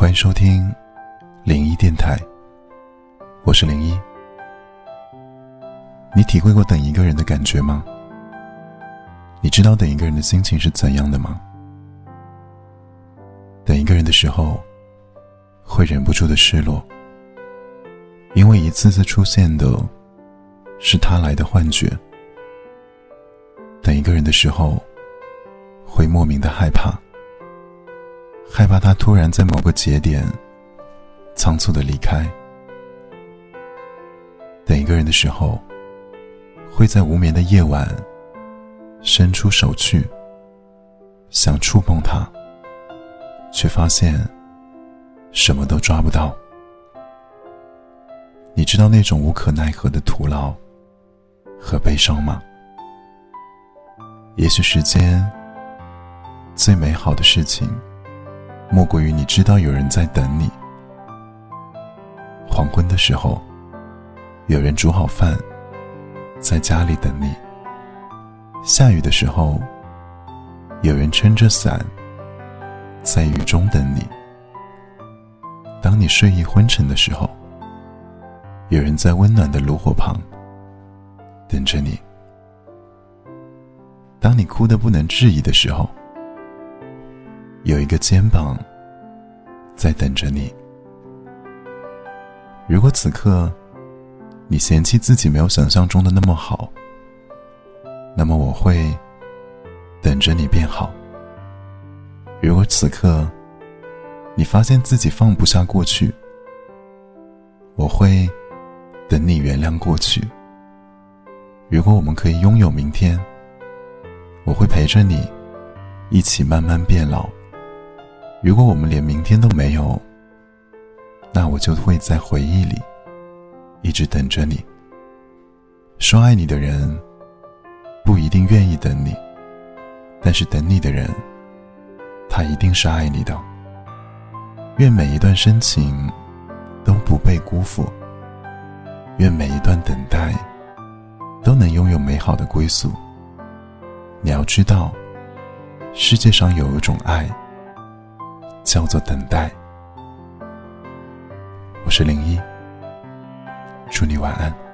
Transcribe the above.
欢迎收听零一电台，我是零一。你体会过等一个人的感觉吗？你知道等一个人的心情是怎样的吗？等一个人的时候，会忍不住的失落，因为一次次出现的是他来的幻觉。等一个人的时候，会莫名的害怕。害怕他突然在某个节点仓促的离开。等一个人的时候，会在无眠的夜晚伸出手去，想触碰他，却发现什么都抓不到。你知道那种无可奈何的徒劳和悲伤吗？也许世间最美好的事情。莫过于你知道有人在等你。黄昏的时候，有人煮好饭，在家里等你；下雨的时候，有人撑着伞，在雨中等你；当你睡意昏沉的时候，有人在温暖的炉火旁等着你；当你哭得不能自已的时候，有一个肩膀在等着你。如果此刻你嫌弃自己没有想象中的那么好，那么我会等着你变好。如果此刻你发现自己放不下过去，我会等你原谅过去。如果我们可以拥有明天，我会陪着你一起慢慢变老。如果我们连明天都没有，那我就会在回忆里一直等着你。说爱你的人不一定愿意等你，但是等你的人，他一定是爱你的。愿每一段深情都不被辜负，愿每一段等待都能拥有美好的归宿。你要知道，世界上有一种爱。叫做等待。我是零一，祝你晚安。